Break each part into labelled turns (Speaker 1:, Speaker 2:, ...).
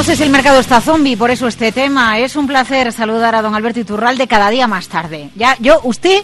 Speaker 1: no sé si el mercado está zombie, por eso este tema. Es un placer saludar a don Alberto Iturralde cada día más tarde. Ya, yo, usted,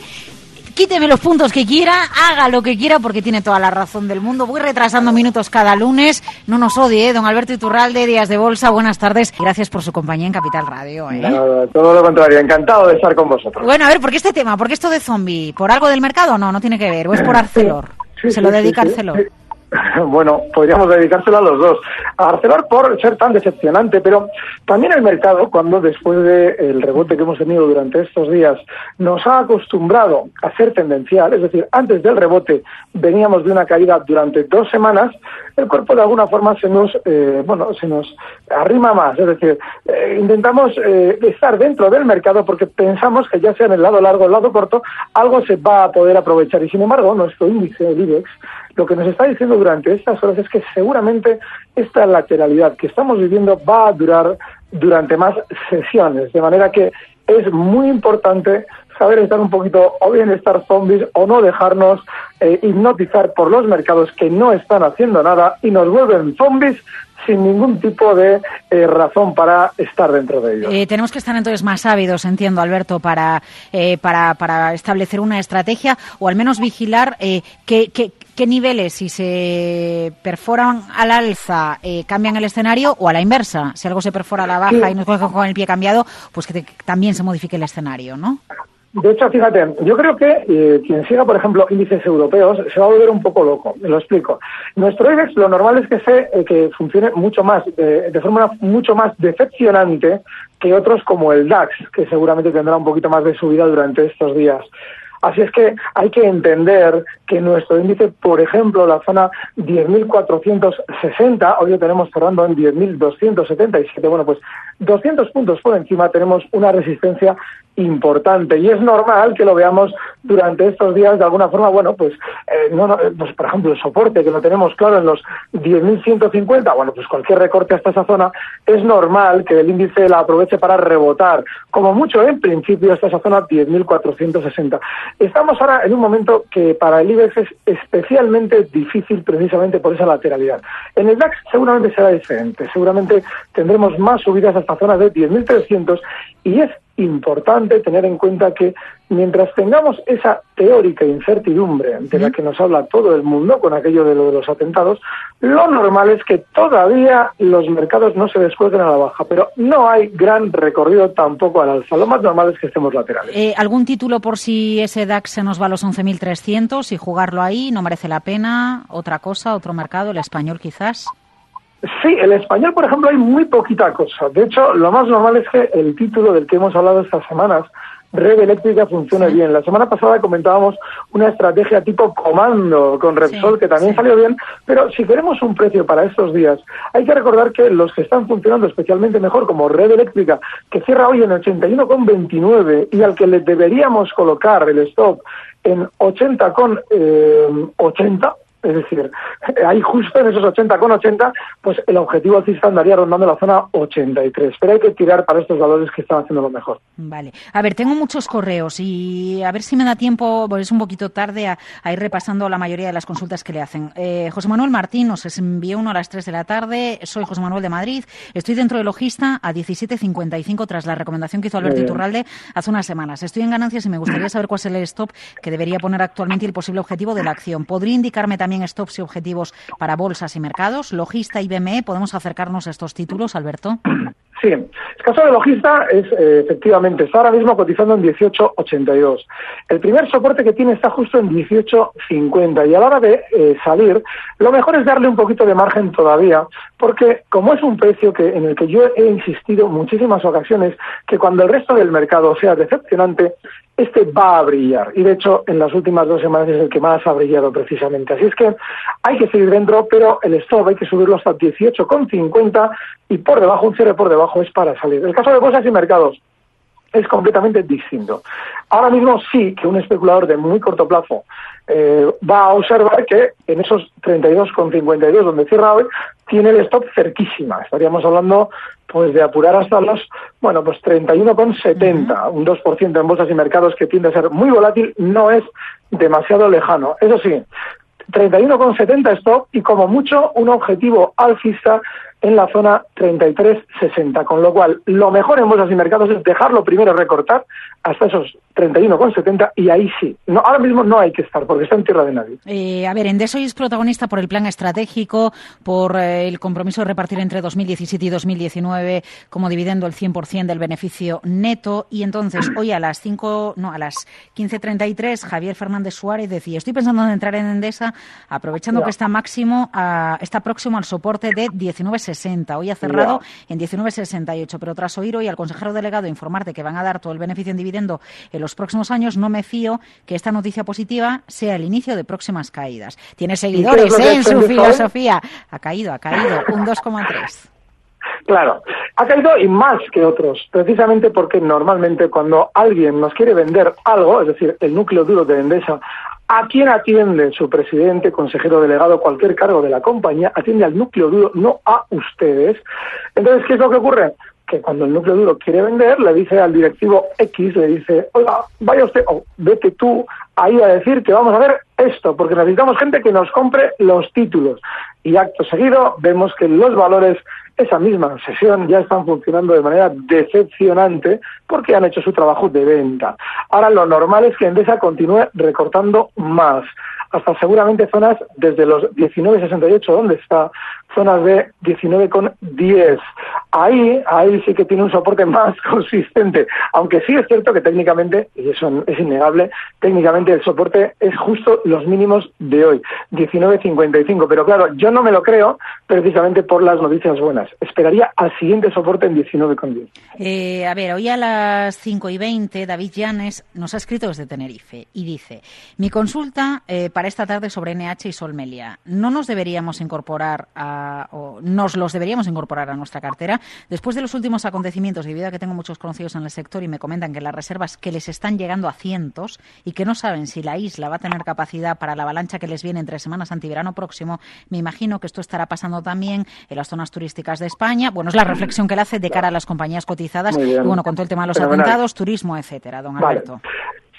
Speaker 1: quíteme los puntos que quiera, haga lo que quiera, porque tiene toda la razón del mundo. Voy retrasando minutos cada lunes. No nos odie, ¿eh? don Alberto Iturralde, Días de Bolsa. Buenas tardes. Gracias por su compañía en Capital Radio. ¿eh?
Speaker 2: Nada, todo lo contrario, encantado de estar con vosotros.
Speaker 1: Bueno, a ver, ¿por qué este tema? ¿Por qué esto de zombie? ¿Por algo del mercado? No, no tiene que ver. ¿O es por Arcelor?
Speaker 2: Sí,
Speaker 1: Se lo dedica
Speaker 2: sí,
Speaker 1: Arcelor.
Speaker 2: Bueno, podríamos dedicárselo a los dos. A Arcelor por ser tan decepcionante, pero también el mercado, cuando después del rebote que hemos tenido durante estos días, nos ha acostumbrado a ser tendencial, es decir, antes del rebote veníamos de una caída durante dos semanas, el cuerpo de alguna forma se nos, eh, bueno, se nos arrima más, es decir, eh, intentamos eh, estar dentro del mercado porque pensamos que ya sea en el lado largo o el lado corto, algo se va a poder aprovechar y sin embargo nuestro índice, el IBEX, lo que nos está diciendo durante estas horas es que seguramente esta lateralidad que estamos viviendo va a durar durante más sesiones, de manera que es muy importante saber estar un poquito o bien estar zombies o no dejarnos eh, hipnotizar por los mercados que no están haciendo nada y nos vuelven zombies sin ningún tipo de eh, razón para estar dentro de ellos.
Speaker 1: Eh, tenemos que estar entonces más ávidos, entiendo, Alberto, para, para, para establecer una estrategia o al menos vigilar qué, qué, niveles, si se perforan al alza, eh, cambian el escenario o a la inversa. Si algo se perfora a la baja y nos coge con el pie cambiado, pues que también se modifique el escenario, ¿no?
Speaker 2: De hecho, fíjate, yo creo que eh, quien siga, por ejemplo, índices europeos se va a volver un poco loco. Me lo explico. Nuestro IBEX lo normal es que se eh, que funcione mucho más, de, de forma mucho más decepcionante que otros como el DAX, que seguramente tendrá un poquito más de subida durante estos días. Así es que hay que entender que nuestro índice, por ejemplo, la zona 10.460, hoy lo tenemos cerrando en 10.277, bueno, pues 200 puntos por encima tenemos una resistencia importante y es normal que lo veamos durante estos días de alguna forma, bueno, pues, eh, no, no, pues por ejemplo el soporte que lo tenemos claro en los 10.150, bueno, pues cualquier recorte hasta esa zona es normal que el índice la aproveche para rebotar, como mucho en principio hasta esa zona 10.460. Estamos ahora en un momento que para el IBEX es especialmente difícil precisamente por esa lateralidad. En el DAX seguramente será diferente, seguramente tendremos más subidas hasta zonas de 10.300 y es importante tener en cuenta que mientras tengamos esa teórica incertidumbre de la que nos habla todo el mundo con aquello de lo de los atentados, lo normal es que todavía los mercados no se descuelguen a la baja, pero no hay gran recorrido tampoco al alza. Lo más normal es que estemos laterales.
Speaker 1: Eh, ¿Algún título por si ese DAX se nos va a los 11.300 y jugarlo ahí no merece la pena? ¿Otra cosa, otro mercado, el español quizás?
Speaker 2: Sí, el español, por ejemplo, hay muy poquita cosa. De hecho, lo más normal es que el título del que hemos hablado estas semanas, Red Eléctrica, funcione bien. La semana pasada comentábamos una estrategia tipo comando con Repsol,
Speaker 1: Sí,
Speaker 2: que también
Speaker 1: sí.
Speaker 2: salió bien, pero si queremos un precio para estos días, hay que recordar que los que están funcionando especialmente mejor, como Red Eléctrica, que cierra hoy en 81,29 y al que le deberíamos colocar el stop en 80 con eh, 80, Es decir, ahí justo en esos 80 con 80, pues el objetivo alcista andaría rondando la zona 83. Pero hay que tirar para estos valores que están haciendo lo mejor.
Speaker 1: Vale. A ver, tengo muchos correos y a ver si me da tiempo, pues es un poquito tarde, a, ir repasando la mayoría de las consultas que le hacen. Eh, José Manuel Martín nos envió uno a las 3 de la tarde. Soy José Manuel de Madrid. Estoy dentro de Logista a 17.55 tras la recomendación que hizo Alberto Iturralde hace unas semanas. Estoy en ganancias y me gustaría saber cuál es el stop que debería poner actualmente y el posible objetivo de la acción. ¿Podría indicarme también stops y objetivos para bolsas y mercados? Logista y BME, ¿podemos acercarnos a estos títulos, Alberto?
Speaker 2: Sí, el caso de Logista es eh, efectivamente, está ahora mismo cotizando en 18.82. El primer soporte que tiene está justo en 18.50 y a la hora de eh, salir, lo mejor es darle un poquito de margen todavía, porque como es un precio que en el que yo he insistido muchísimas ocasiones, que cuando el resto del mercado sea decepcionante, este va a brillar. Y de hecho, en las últimas dos semanas es el que más ha brillado precisamente. Así es que hay que seguir dentro, pero el stop hay que subirlo hasta 18,50 y por debajo, un cierre por debajo es para salir. El caso de bolsas y mercados es completamente distinto. Ahora mismo sí que un especulador de muy corto plazo eh, va a observar que en esos 32,52 donde cierra hoy tiene el stop cerquísima. Estaríamos hablando pues de apurar hasta los, bueno, pues 31,70, un 2% en bolsas y mercados que tiende a ser muy volátil, no es demasiado lejano. Eso sí, 31,70 stop y como mucho un objetivo alcista en la zona 33,60, con lo cual lo mejor en bolsas y mercados es dejarlo primero recortar hasta esos 31,70 y ahí sí. No, ahora mismo no hay que estar porque está en tierra de nadie.
Speaker 1: Eh, a ver, Endesa es protagonista por el plan estratégico, por eh, el compromiso de repartir entre 2017 y 2019 como dividendo el 100% del beneficio neto y entonces hoy a las 5, no, a las 15.33 Javier Fernández Suárez decía, estoy pensando en entrar en Endesa aprovechando que está máximo, está próximo al soporte de 19.60. Hoy ha cerrado en 19.68, pero tras oír hoy al consejero delegado informar de que van a dar todo el beneficio en dividendo en los próximos años, no me fío que esta noticia positiva sea el inicio de próximas caídas. Tiene seguidores ¿eh? en su filosofía. Ha caído, ha caído, un 2,3.
Speaker 2: Claro, ha caído y más que otros, precisamente porque normalmente cuando alguien nos quiere vender algo, es decir, el núcleo duro de Endesa, ¿a quién atiende su presidente, consejero delegado, cualquier cargo de la compañía? Atiende al núcleo duro, no a ustedes. Entonces, ¿qué es lo que ocurre? que cuando el núcleo duro quiere vender, le dice al directivo X, le dice, oiga, vaya usted, o vete tú ahí a decir que vamos a ver esto, porque necesitamos gente que nos compre los títulos. Y acto seguido vemos que los valores, esa misma sesión, ya están funcionando de manera decepcionante porque han hecho su trabajo de venta. Ahora lo normal es que Endesa continúe recortando más hasta seguramente zonas desde los 19,68, donde está, zonas de 19,10. Ahí, ahí sí que tiene un soporte más consistente, aunque sí es cierto que técnicamente, y eso es innegable, técnicamente el soporte es justo los mínimos de hoy, 19,55. Pero claro, yo no me lo creo precisamente por las noticias buenas. Esperaría al siguiente soporte en 19,10.
Speaker 1: Eh, a ver, hoy a las 5 y 20, David Llanes nos ha escrito desde Tenerife y dice, mi consulta eh, para esta tarde sobre NH y Solmelia. ¿No nos deberíamos incorporar a, o nos los deberíamos incorporar a nuestra cartera? Después de los últimos acontecimientos, debido a que tengo muchos conocidos en el sector y me comentan que las reservas que les están llegando a cientos y que no saben si la isla va a tener capacidad para la avalancha que les viene entre semanas antiverano próximo, me imagino que esto estará pasando también en las zonas turísticas de España. Bueno, es la reflexión que él hace de cara a las compañías cotizadas. Y bueno, con todo el tema de los atentados, turismo, etcétera, don Alberto.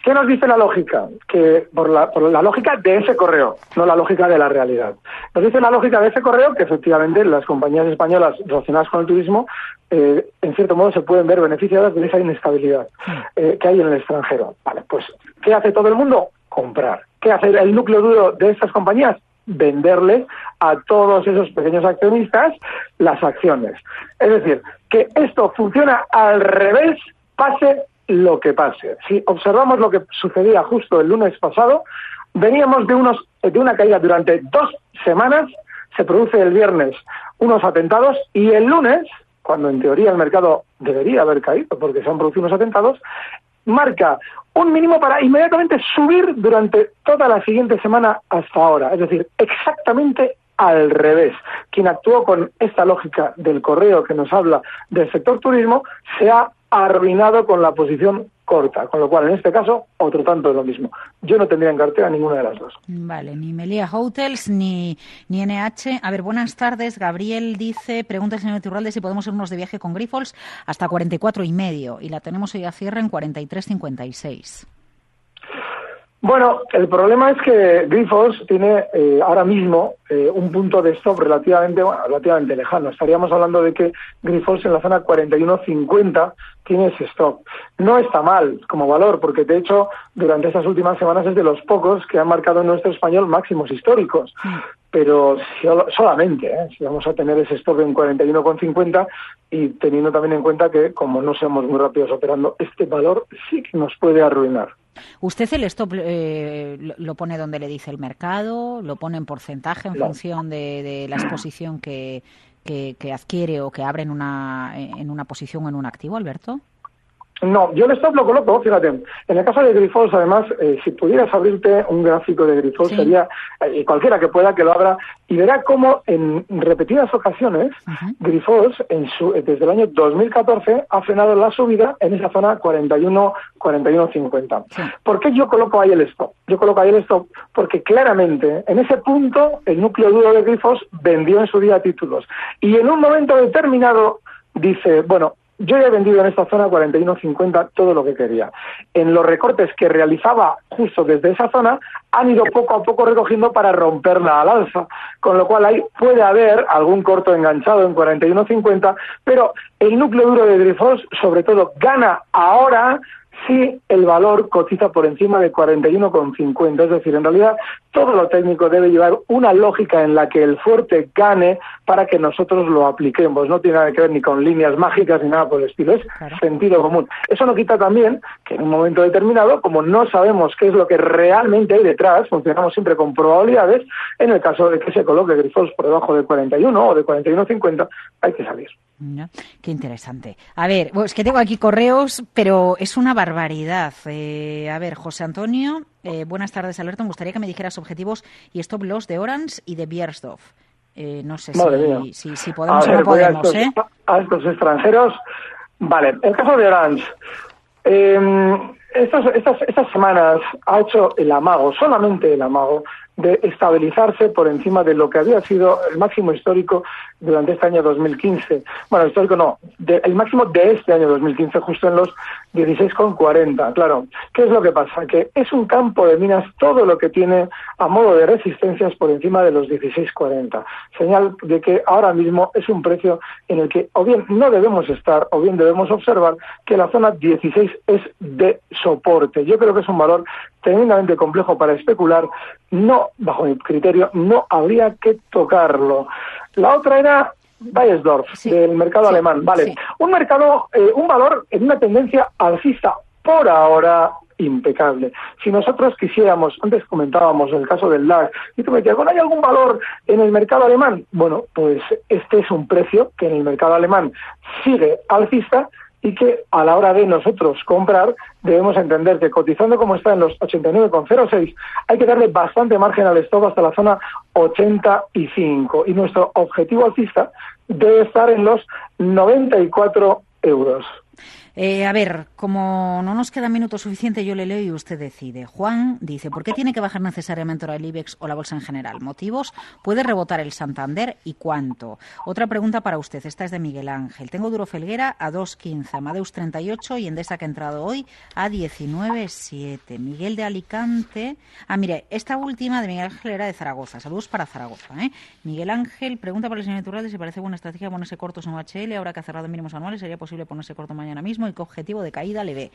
Speaker 2: ¿Qué nos dice la lógica? Que por la, por la lógica de ese correo, no la lógica de la realidad. Nos dice la lógica de ese correo que efectivamente las compañías españolas relacionadas con el turismo, eh, en cierto modo, se pueden ver beneficiadas de esa inestabilidad eh, que hay en el extranjero. Vale, pues, ¿qué hace todo el mundo? Comprar. ¿Qué hace el núcleo duro de estas compañías? venderle a todos esos pequeños accionistas las acciones. Es decir, que esto funciona al revés, pase lo que pase. Si observamos lo que sucedía justo el lunes pasado, veníamos de, unos, de una caída durante dos semanas, se produce el viernes unos atentados y el lunes, cuando en teoría el mercado debería haber caído porque se han producido unos atentados, marca un mínimo para inmediatamente subir durante toda la siguiente semana hasta ahora. Es decir, exactamente al revés. Quien actuó con esta lógica del correo que nos habla del sector turismo se ha arruinado con la posición corta, con lo cual en este caso otro tanto de lo mismo. Yo no tendría en cartera ninguna de las dos.
Speaker 1: Vale, ni Melia Hotels ni, ni NH. A ver, buenas tardes. Gabriel dice, pregunta al señor Turralde si podemos irnos de viaje con Grifols hasta 44 y medio y la tenemos hoy a cierre en 43.56.
Speaker 2: Bueno, el problema es que Grifols tiene eh, ahora mismo eh, un punto de stop relativamente, relativamente lejano. Estaríamos hablando de que Grifols en la zona 41.50 tiene ese stop. No está mal como valor, porque de hecho durante estas últimas semanas es de los pocos que han marcado en nuestro español máximos históricos. Pero solamente, ¿eh? si vamos a tener ese stop en 41,50 y teniendo también en cuenta que como no seamos muy rápidos operando, este valor sí que nos puede arruinar.
Speaker 1: ¿Usted el stop eh, lo pone donde le dice el mercado? ¿Lo pone en porcentaje en función de, la exposición que, que, que, adquiere o que abre en una, en una posición o en un activo, Alberto?
Speaker 2: No, yo el stop lo coloco, fíjate, en el caso de Grifols, además, eh, si pudieras abrirte un gráfico de Grifols, sería, eh, cualquiera que pueda que lo abra, y verá cómo en repetidas ocasiones Grifols, en su, desde el año 2014, ha frenado la subida en esa zona 41, 41.50. ¿Por qué yo coloco ahí el stop? Yo coloco ahí el stop porque claramente en ese punto el núcleo duro de Grifols vendió en su día títulos. Y en un momento determinado dice, bueno, yo ya he vendido en esta zona 41.50 todo lo que quería. En los recortes que realizaba justo desde esa zona, han ido poco a poco recogiendo para romperla al alza. Con lo cual ahí puede haber algún corto enganchado en 41.50, pero el núcleo duro de Grifols, sobre todo, gana ahora si el valor cotiza por encima de 41,50. Es decir, en realidad todo lo técnico debe llevar una lógica en la que el fuerte gane para que nosotros lo apliquemos. No tiene nada que ver ni con líneas mágicas ni nada por el estilo, es sentido común. Eso no quita también que en un momento determinado, como no sabemos qué es lo que realmente hay detrás, funcionamos siempre con probabilidades, en el caso de que se coloque Grifols por debajo de 41 o de 41,50, hay que salir.
Speaker 1: Qué interesante. A ver, es que tengo aquí correos, pero es una barbaridad. Eh, a ver, José Antonio, eh, buenas tardes, Alberto. Me gustaría que me dijeras objetivos y stop loss de Orange y de Biersdorf. Eh, no sé si, si, podemos o no podemos,
Speaker 2: a estos, A estos extranjeros. Vale, el caso de Orange. Em, estas, estas, estas semanas ha hecho el amago, solamente el amago, de estabilizarse por encima de lo que había sido el máximo histórico durante este año 2015. Bueno, histórico no, el máximo de este año 2015, justo en los 16,40. Claro, ¿qué es lo que pasa? Que es un campo de minas todo lo que tiene a modo de resistencias por encima de los 16,40. Señal de que ahora mismo es un precio en el que o bien no debemos estar o bien debemos observar que la zona 16 es de soporte. Yo creo que es un valor tremendamente complejo para especular, no, bajo mi criterio, no habría que tocarlo. La otra era Bayersdorf, del mercado alemán. Vale, un mercado, eh, un valor en una tendencia alcista por ahora impecable. Si nosotros quisiéramos, antes comentábamos el caso del DAX, y tú me decías, ¿hay algún valor en el mercado alemán? Bueno, pues este es un precio que en el mercado alemán sigue alcista y que a la hora de nosotros comprar debemos entender que cotizando como está en los 89,06 hay que darle bastante margen al stock hasta la zona 85 y nuestro objetivo alcista debe estar en los 94 euros.
Speaker 1: Eh, a ver, como no nos queda minuto suficiente, yo le leo y usted decide. Juan dice, ¿por qué tiene que bajar necesariamente ahora el IBEX o la bolsa en general? ¿Motivos? ¿Puede rebotar el Santander y cuánto? Otra pregunta para usted, esta es de Miguel Ángel. Tengo Duro Felguera a 2.15, Amadeus 38 y Endesa que ha entrado hoy a 19.7. Miguel de Alicante. Ah, mire, esta última de Miguel Ángel era de Zaragoza. Saludos para Zaragoza. ¿eh? Miguel Ángel pregunta para el señor Turralde si parece buena estrategia ponerse cortos en OHL ahora que ha cerrado mínimos anuales. ¿Sería posible ponerse corto mañana mismo? Y qué objetivo de caída le ve.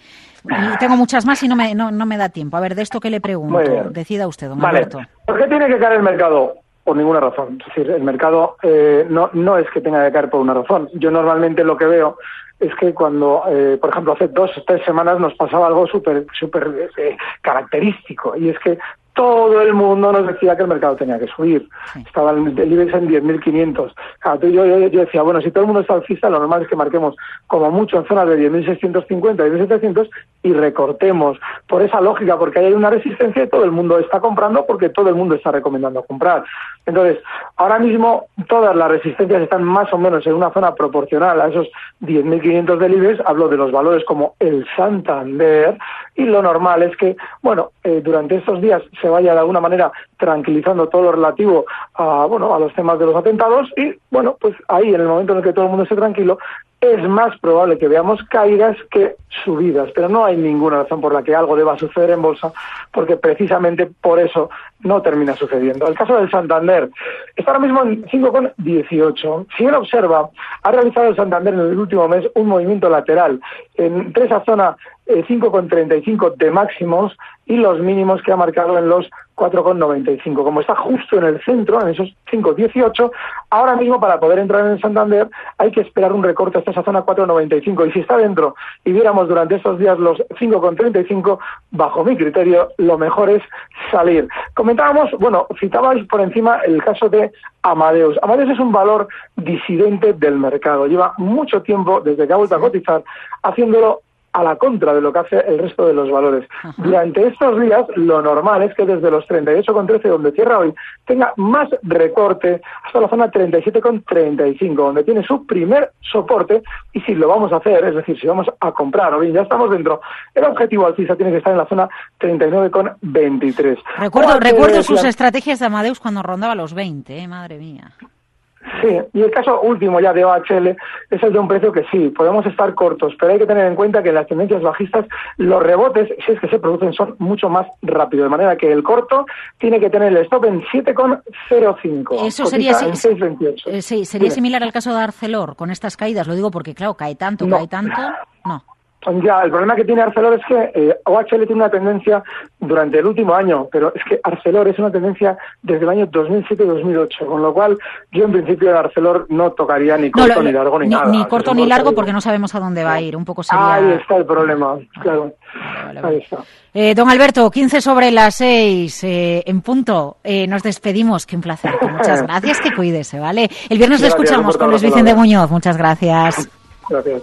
Speaker 1: Tengo muchas más y no me, no, no me da tiempo. A ver, de esto que le pregunto, decida usted, don Alberto.
Speaker 2: ¿Por qué tiene que caer el mercado? Por ninguna razón. Es decir, el mercado eh, no, no es que tenga que caer por una razón. Yo normalmente lo que veo es que cuando, eh, por ejemplo, hace dos o tres semanas nos pasaba algo súper súper eh, característico y es que todo el mundo nos decía que el mercado tenía que subir. Estaba el, IBEX en 10.500. Claro, yo, yo, yo, decía, bueno, si todo el mundo está alcista, lo normal es que marquemos como mucho en zonas de 10.650, 10.700 y recortemos por esa lógica, porque hay una resistencia y todo el mundo está comprando porque todo el mundo está recomendando comprar. Entonces, ahora mismo todas las resistencias están más o menos en una zona proporcional a esos 10.500 del IBEX. Hablo de los valores como el Santander y lo normal es que, bueno, eh, durante estos días se vaya de alguna manera tranquilizando todo lo relativo a, bueno, a los temas de los atentados y, bueno, pues ahí en el momento en el que todo el mundo esté tranquilo, es más probable que veamos caídas que subidas, pero no hay ninguna razón por la que algo deba suceder en bolsa, porque precisamente por eso no termina sucediendo. El caso del Santander está ahora mismo en 5,18. Si uno observa, ha realizado el Santander en el último mes un movimiento lateral entre esa zona 5,35 eh, de máximos y los mínimos que ha marcado en los 4,95. Como está justo en el centro, en esos 5,18, ahora mismo para poder entrar en Santander hay que esperar un recorte hasta esa zona 4,95. Y si está dentro y viéramos durante estos días los 5,35, bajo mi criterio, lo mejor es salir. Comentábamos, bueno, citabais por encima el caso de Amadeus. Amadeus es un valor disidente del mercado. Lleva mucho tiempo, desde que ha vuelto a cotizar, haciéndolo a la contra de lo que hace el resto de los valores. Durante estos días, lo normal es que desde los 38,13, donde cierra hoy, tenga más recorte hasta la zona 37,35, donde tiene su primer soporte. Y si lo vamos a hacer, es decir, si vamos a comprar, o bien ya estamos dentro, el objetivo alcista tiene que estar en la zona 39,23.
Speaker 1: Recuerdo, recuerdo sus estrategias de Amadeus cuando rondaba los 20, ¿eh? madre mía.
Speaker 2: Sí, y el caso último ya de OHL es el de un precio que sí, podemos estar cortos, pero hay que tener en cuenta que en las tendencias bajistas los rebotes, si es que se producen, son mucho más rápidos, de manera que el corto tiene que tener el stop en 7,05.
Speaker 1: Eso sería, eh, sí, sería similar al caso de Arcelor con estas caídas, lo digo porque, claro, cae tanto, cae tanto. No.
Speaker 2: Ya, el problema que tiene Arcelor es que eh, OHL tiene una tendencia durante el último año, pero es que Arcelor es una tendencia desde el año 2007-2008, con lo cual yo en principio de Arcelor no tocaría ni corto ni largo ni, nada.
Speaker 1: Ni corto ni largo porque no sabemos a dónde va a ir, un poco sería...
Speaker 2: Ahí está el problema, claro. Ahí está.
Speaker 1: Eh, don Alberto, 15 sobre las 6 eh, en punto. Eh, nos despedimos. Qué un placer. Muchas gracias. Que cuídese, ¿vale? El viernes lo escuchamos con Luis Vicente Muñoz. Muchas gracias.
Speaker 2: Gracias.